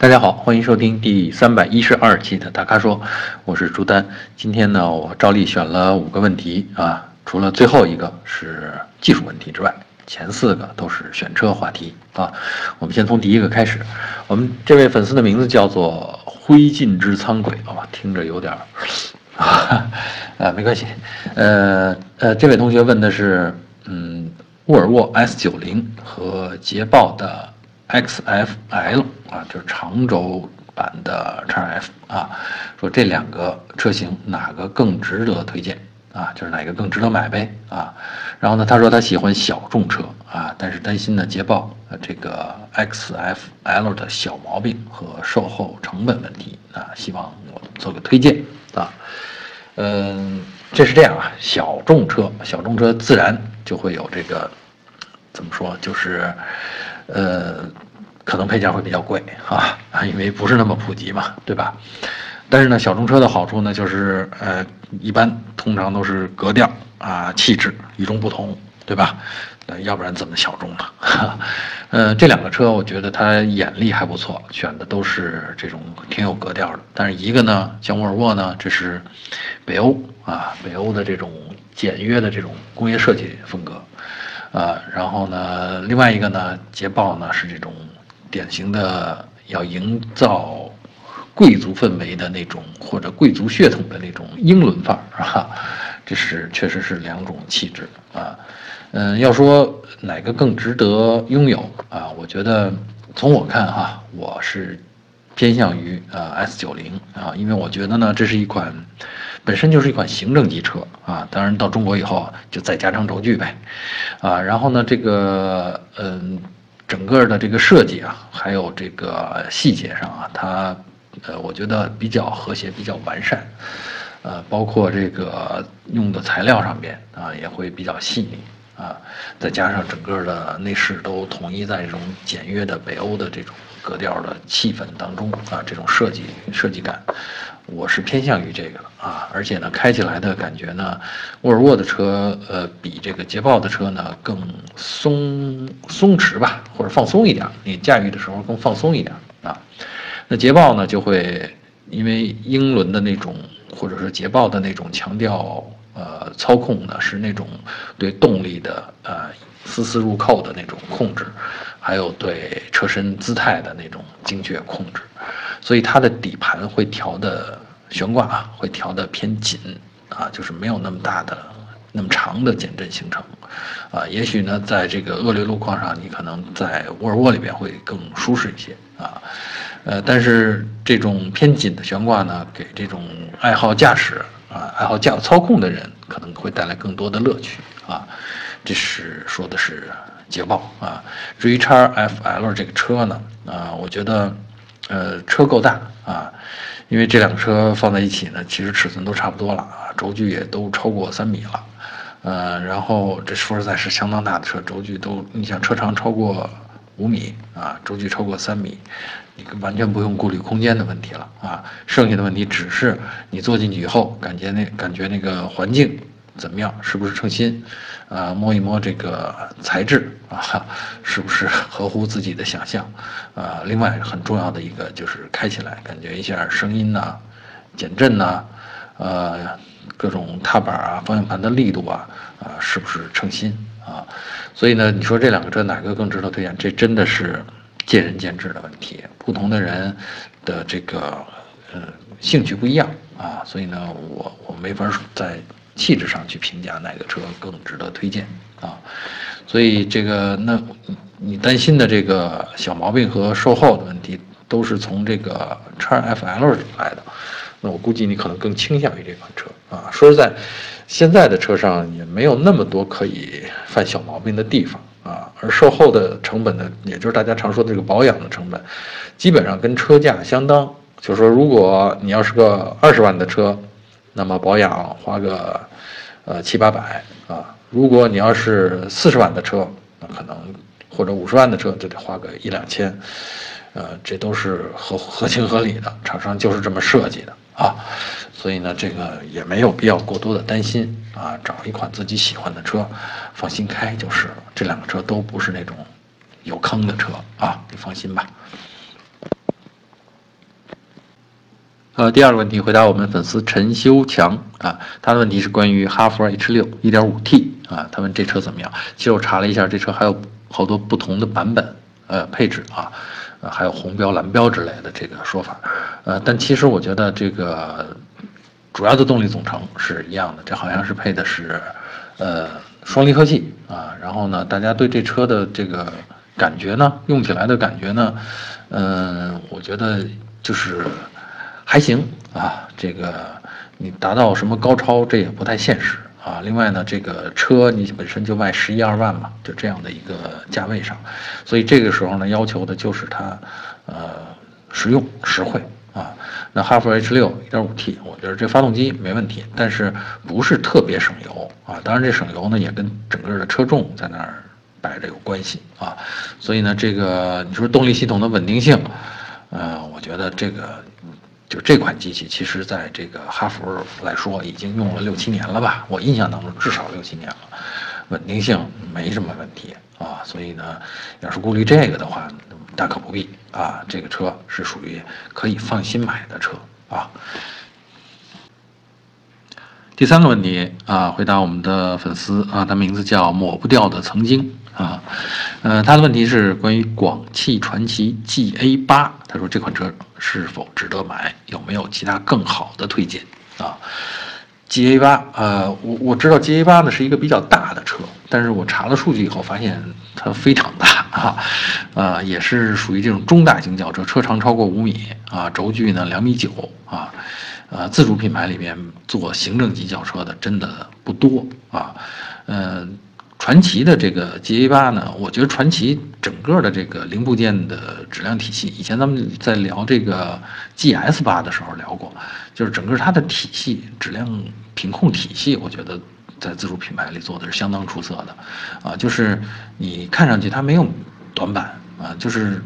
大家好，欢迎收听第三百一十二期的大咖说，我是朱丹。今天呢，我照例选了五个问题啊，除了最后一个是技术问题之外，前四个都是选车话题啊。我们先从第一个开始。我们这位粉丝的名字叫做灰烬之苍鬼啊，听着有点儿啊，啊，没关系。呃呃，这位同学问的是，嗯，沃尔沃 S 九零和捷豹的。XFL 啊，就是长轴版的 XF 啊，说这两个车型哪个更值得推荐啊？就是哪个更值得买呗啊？然后呢，他说他喜欢小众车啊，但是担心呢捷豹这个 XFL 的小毛病和售后成本问题啊，希望我做个推荐啊。嗯，这是这样啊，小众车，小众车自然就会有这个怎么说，就是。呃，可能配件会比较贵 啊，因为不是那么普及嘛，对吧？但是呢，小众车的好处呢，就是呃，一般通常都是格调啊、气质与众不同，对吧？呃，要不然怎么小众呢？呃，这两个车我觉得它眼力还不错，选的都是这种挺有格调的。但是一个呢，像沃尔沃呢，这是北欧啊，北欧的这种简约的这种工业设计风格。啊，然后呢，另外一个呢，捷豹呢是这种典型的要营造贵族氛围的那种或者贵族血统的那种英伦范儿，是吧？这是确实是两种气质啊。嗯，要说哪个更值得拥有啊？我觉得从我看哈，我是偏向于呃 S 九零啊，因为我觉得呢，这是一款。本身就是一款行政级车啊，当然到中国以后就再加长轴距呗，啊，然后呢，这个嗯，整个的这个设计啊，还有这个细节上啊，它呃，我觉得比较和谐，比较完善，呃，包括这个用的材料上边啊，也会比较细腻啊，再加上整个的内饰都统一在这种简约的北欧的这种格调的气氛当中啊，这种设计设计感。我是偏向于这个的啊，而且呢，开起来的感觉呢，沃尔沃的车呃比这个捷豹的车呢更松松弛吧，或者放松一点，你驾驭的时候更放松一点啊。那捷豹呢就会因为英伦的那种，或者说捷豹的那种强调呃操控呢是那种对动力的呃丝丝入扣的那种控制，还有对车身姿态的那种精确控制。所以它的底盘会调的悬挂啊，会调的偏紧啊，就是没有那么大的、那么长的减震行程，啊，也许呢，在这个恶劣路况上，你可能在沃尔沃里边会更舒适一些啊，呃，但是这种偏紧的悬挂呢，给这种爱好驾驶啊、爱好驾操控的人可能会带来更多的乐趣啊，这是说的是捷豹啊。至于叉 FL 这个车呢，啊，我觉得。呃，车够大啊，因为这两个车放在一起呢，其实尺寸都差不多了啊，轴距也都超过三米了，呃，然后这说实在是相当大的车，轴距都，你想车长超过五米啊，轴距超过三米，你完全不用顾虑空间的问题了啊，剩下的问题只是你坐进去以后，感觉那感觉那个环境。怎么样？是不是称心？啊，摸一摸这个材质啊，是不是合乎自己的想象？啊，另外很重要的一个就是开起来感觉一下声音呐，减震呐，呃，各种踏板啊、方向盘的力度啊，啊，是不是称心啊？所以呢，你说这两个车哪个更值得推荐？这真的是见仁见智的问题，不同的人的这个呃兴趣不一样啊，所以呢，我我没法在。气质上去评价哪个车更值得推荐啊？所以这个那你担心的这个小毛病和售后的问题，都是从这个叉 FL 来的。那我估计你可能更倾向于这款车啊。说实在，现在的车上也没有那么多可以犯小毛病的地方啊。而售后的成本呢，也就是大家常说的这个保养的成本，基本上跟车价相当。就是说，如果你要是个二十万的车，那么保养花个。呃，七八百啊！如果你要是四十万的车，那可能或者五十万的车就得花个一两千，呃，这都是合合情合理的，厂商就是这么设计的啊。所以呢，这个也没有必要过多的担心啊，找一款自己喜欢的车，放心开就是了。这两个车都不是那种有坑的车啊，你放心吧。呃，第二个问题回答我们粉丝陈修强啊，他的问题是关于哈弗 H 六 1.5T 啊，他问这车怎么样？其实我查了一下，这车还有好多不同的版本，呃，配置啊，呃，还有红标、蓝标之类的这个说法，呃，但其实我觉得这个主要的动力总成是一样的，这好像是配的是呃双离合器啊，然后呢，大家对这车的这个感觉呢，用起来的感觉呢，嗯，我觉得就是。还行啊，这个你达到什么高超，这也不太现实啊。另外呢，这个车你本身就卖十一二万嘛，就这样的一个价位上，所以这个时候呢，要求的就是它，呃，实用实惠啊。那哈弗 H 六 1.5T，我觉得这发动机没问题，但是不是特别省油啊。当然，这省油呢也跟整个的车重在那儿摆着有关系啊。所以呢，这个你说动力系统的稳定性，呃，我觉得这个。就这款机器，其实在这个哈弗来说，已经用了六七年了吧？我印象当中至少六七年了，稳定性没什么问题啊。所以呢，要是顾虑这个的话，大可不必啊。这个车是属于可以放心买的车啊。第三个问题啊，回答我们的粉丝啊，他名字叫抹不掉的曾经。啊，呃，他的问题是关于广汽传祺 GA 八，他说这款车是否值得买，有没有其他更好的推荐啊？GA 八，呃，我我知道 GA 八呢是一个比较大的车，但是我查了数据以后发现它非常大啊，呃，也是属于这种中大型轿车，车长超过五米啊，轴距呢两米九啊，呃，自主品牌里面做行政级轿车的真的不多啊，嗯。传奇的这个 G A 八呢，我觉得传奇整个的这个零部件的质量体系，以前咱们在聊这个 G S 八的时候聊过，就是整个它的体系质量品控体系，我觉得在自主品牌里做的是相当出色的，啊，就是你看上去它没有短板啊，就是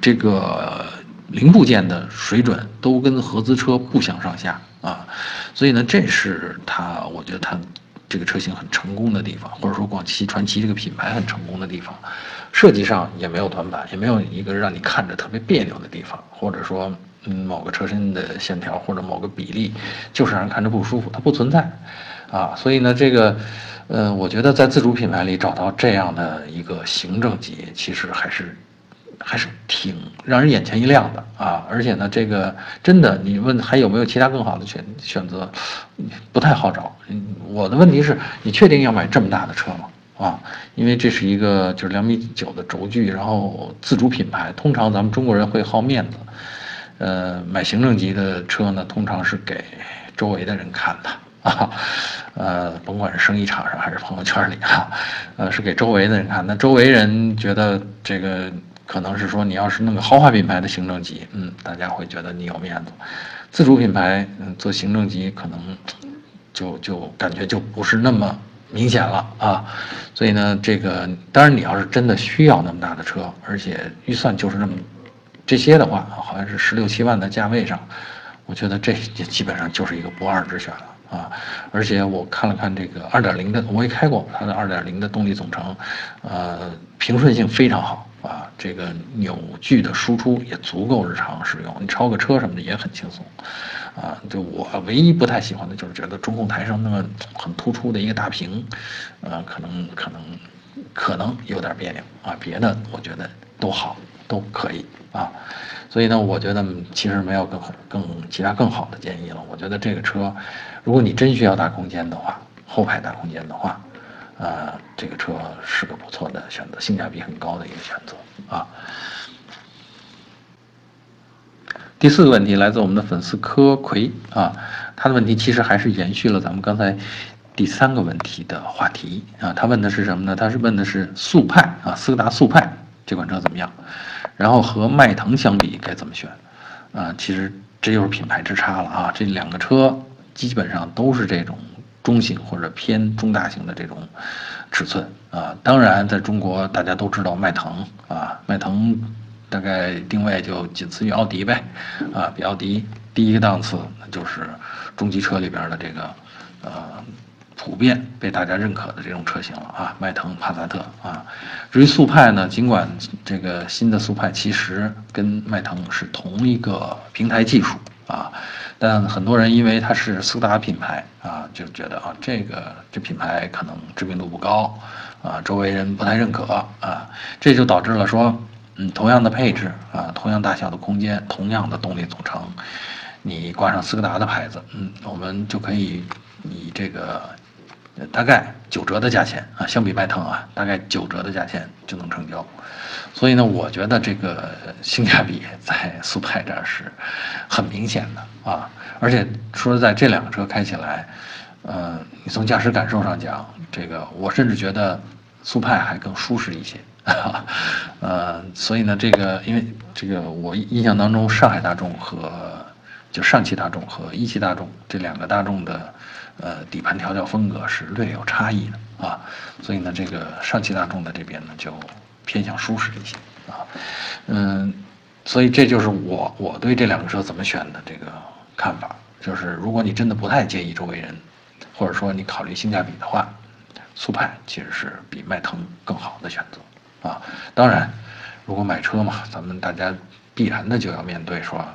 这个零部件的水准都跟合资车不相上下啊，所以呢，这是它，我觉得它。这个车型很成功的地方，或者说广汽传祺这个品牌很成功的地方，设计上也没有短板，也没有一个让你看着特别别扭的地方，或者说，嗯，某个车身的线条或者某个比例就是让人看着不舒服，它不存在，啊，所以呢，这个，呃，我觉得在自主品牌里找到这样的一个行政级，其实还是。还是挺让人眼前一亮的啊！而且呢，这个真的，你问还有没有其他更好的选选择，不太好找。我的问题是，你确定要买这么大的车吗？啊，因为这是一个就是两米九的轴距，然后自主品牌，通常咱们中国人会好面子，呃，买行政级的车呢，通常是给周围的人看的 啊，呃，甭管是生意场上还是朋友圈里啊，呃，是给周围的人看。那周围人觉得这个。可能是说你要是弄个豪华品牌的行政级，嗯，大家会觉得你有面子；自主品牌，嗯，做行政级可能就就感觉就不是那么明显了啊。所以呢，这个当然你要是真的需要那么大的车，而且预算就是那么这些的话，好像是十六七万的价位上，我觉得这基本上就是一个不二之选了。啊，而且我看了看这个二点零的，我也开过它的二点零的动力总成，呃，平顺性非常好，这个扭矩的输出也足够日常使用，你超个车什么的也很轻松，啊，就我唯一不太喜欢的就是觉得中控台上那么很突出的一个大屏，呃，可能可能可能有点别扭啊，别的我觉得都好，都可以啊。所以呢，我觉得其实没有更更其他更好的建议了。我觉得这个车，如果你真需要大空间的话，后排大空间的话，呃，这个车是个不错的选择，性价比很高的一个选择啊。第四个问题来自我们的粉丝柯奎啊，他的问题其实还是延续了咱们刚才第三个问题的话题啊。他问的是什么呢？他是问的是速派啊，斯柯达速派这款车怎么样？然后和迈腾相比该怎么选？啊，其实这就是品牌之差了啊！这两个车基本上都是这种中型或者偏中大型的这种尺寸啊。当然，在中国大家都知道迈腾啊，迈腾大概定位就仅次于奥迪呗，啊，比奥迪低一个档次，就是中级车里边的这个呃普遍被大家认可的这种车型了啊，迈腾、帕萨特啊。至于速派呢，尽管这个新的速派其实跟迈腾是同一个平台技术啊，但很多人因为它是斯柯达品牌啊，就觉得啊，这个这品牌可能知名度不高啊，周围人不太认可啊，这就导致了说，嗯，同样的配置啊，同样大小的空间，同样的动力总成，你挂上斯柯达的牌子，嗯，我们就可以以这个。大概九折的价钱啊，相比迈腾啊，大概九折的价钱就能成交，所以呢，我觉得这个性价比在速派这儿是很明显的啊，而且说在，这两个车开起来，呃，你从驾驶感受上讲，这个我甚至觉得速派还更舒适一些，呃，所以呢，这个因为这个我印象当中，上海大众和就上汽大众和一汽大众这两个大众的。呃，底盘调教风格是略有差异的啊，所以呢，这个上汽大众的这边呢就偏向舒适一些啊，嗯，所以这就是我我对这两个车怎么选的这个看法，就是如果你真的不太介意周围人，或者说你考虑性价比的话，速派其实是比迈腾更好的选择啊。当然，如果买车嘛，咱们大家必然的就要面对说。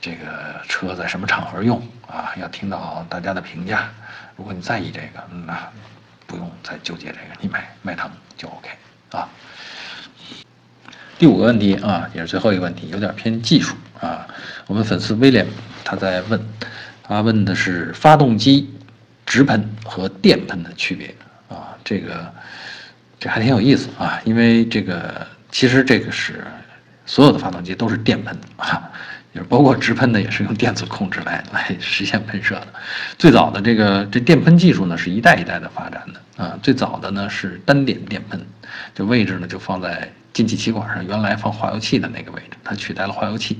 这个车在什么场合用啊？要听到大家的评价。如果你在意这个，那不用再纠结这个，你买迈腾就 OK 啊。第五个问题啊，也是最后一个问题，有点偏技术啊。我们粉丝威廉他在问，他问的是发动机直喷和电喷的区别啊。这个这还挺有意思啊，因为这个其实这个是所有的发动机都是电喷啊。就是包括直喷的也是用电子控制来来实现喷射的，最早的这个这电喷技术呢是一代一代的发展的啊，最早的呢是单点电喷，这位置呢就放在进气气管上，原来放化油器的那个位置，它取代了化油器，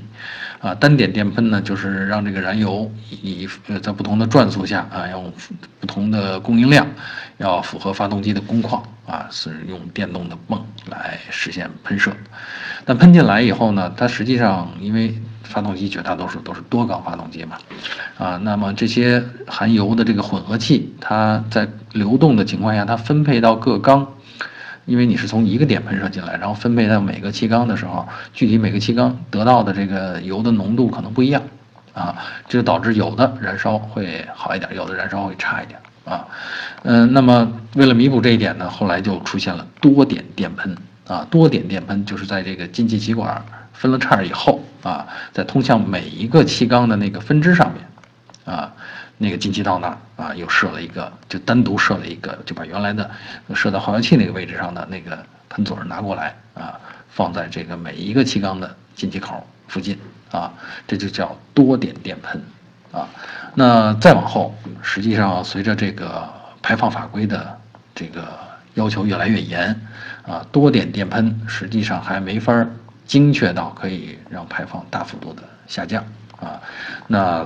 啊，单点电喷呢就是让这个燃油以呃在不同的转速下啊，用不同的供应量，要符合发动机的工况啊，是用电动的泵来实现喷射，但喷进来以后呢，它实际上因为发动机绝大多数都是多缸发动机嘛，啊，那么这些含油的这个混合气，它在流动的情况下，它分配到各缸，因为你是从一个点喷射进来，然后分配到每个气缸的时候，具体每个气缸得到的这个油的浓度可能不一样，啊，这就导致有的燃烧会好一点，有的燃烧会差一点，啊，嗯，那么为了弥补这一点呢，后来就出现了多点电喷，啊，多点电喷就是在这个进气气管。分了叉以后啊，在通向每一个气缸的那个分支上面，啊，那个进气道那儿啊，又设了一个，就单独设了一个，就把原来的设在化油器那个位置上的那个喷嘴拿过来啊，放在这个每一个气缸的进气口附近啊，这就叫多点电喷啊。那再往后，实际上随着这个排放法规的这个要求越来越严啊，多点电喷实际上还没法。精确到可以让排放大幅度的下降啊，那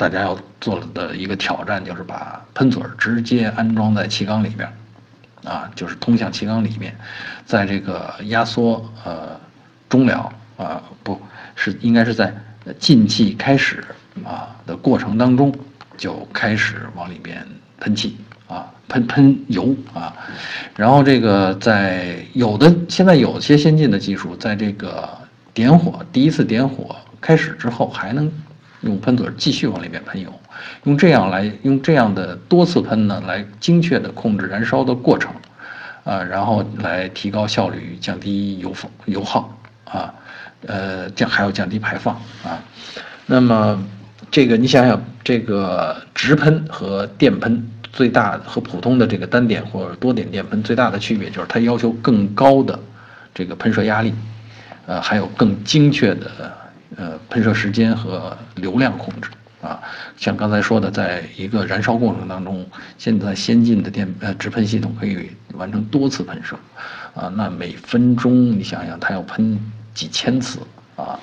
大家要做的一个挑战就是把喷嘴直接安装在气缸里边，啊，就是通向气缸里面，在这个压缩呃中了啊不是应该是在进气开始啊的过程当中就开始往里边喷气。啊，喷喷油啊，然后这个在有的现在有些先进的技术，在这个点火第一次点火开始之后，还能用喷嘴继续往里面喷油，用这样来用这样的多次喷呢，来精确的控制燃烧的过程，啊，然后来提高效率，降低油耗油耗啊，呃降还要降低排放啊，那么这个你想想，这个直喷和电喷。最大和普通的这个单点或者多点电喷最大的区别就是它要求更高的这个喷射压力，呃，还有更精确的呃喷射时间和流量控制啊。像刚才说的，在一个燃烧过程当中，现在先进的电呃直喷系统可以完成多次喷射，啊，那每分钟你想想它要喷几千次啊。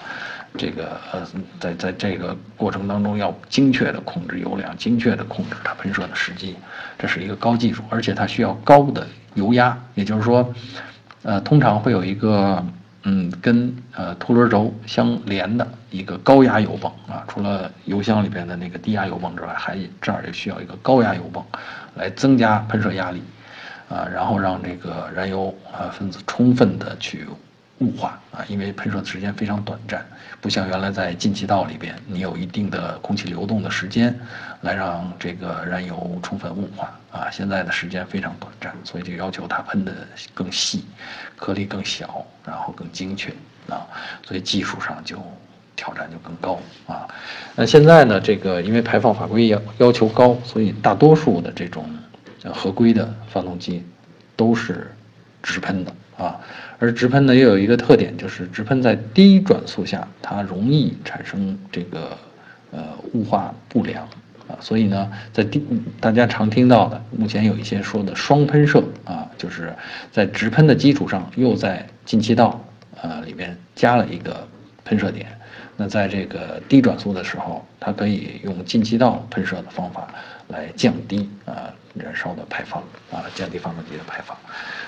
这个呃，在在这个过程当中，要精确的控制油量，精确的控制它喷射的时机，这是一个高技术，而且它需要高的油压，也就是说，呃，通常会有一个嗯，跟呃凸轮轴相连的一个高压油泵啊，除了油箱里边的那个低压油泵之外，还这儿也需要一个高压油泵，来增加喷射压力，啊，然后让这个燃油啊分子充分的去雾化啊，因为喷射的时间非常短暂，不像原来在进气道里边，你有一定的空气流动的时间，来让这个燃油充分雾化啊。现在的时间非常短暂，所以就要求它喷的更细，颗粒更小，然后更精确啊。所以技术上就挑战就更高啊。那现在呢，这个因为排放法规要要求高，所以大多数的这种合规的发动机都是直喷的。啊，而直喷呢又有一个特点，就是直喷在低转速下，它容易产生这个呃雾化不良啊，所以呢，在低大家常听到的，目前有一些说的双喷射啊，就是在直喷的基础上，又在进气道呃里面加了一个喷射点，那在这个低转速的时候，它可以用进气道喷射的方法来降低啊燃烧的排放啊，降低发动机的排放。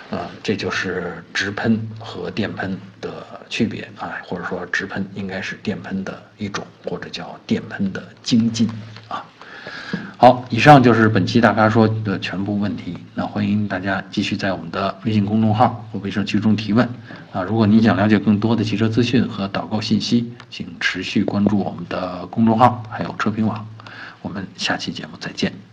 啊，这就是直喷和电喷的区别啊，或者说直喷应该是电喷的一种，或者叫电喷的精进啊。好，以上就是本期大咖说的全部问题。那欢迎大家继续在我们的微信公众号或微社区中提问啊。如果您想了解更多的汽车资讯和导购信息，请持续关注我们的公众号还有车评网。我们下期节目再见。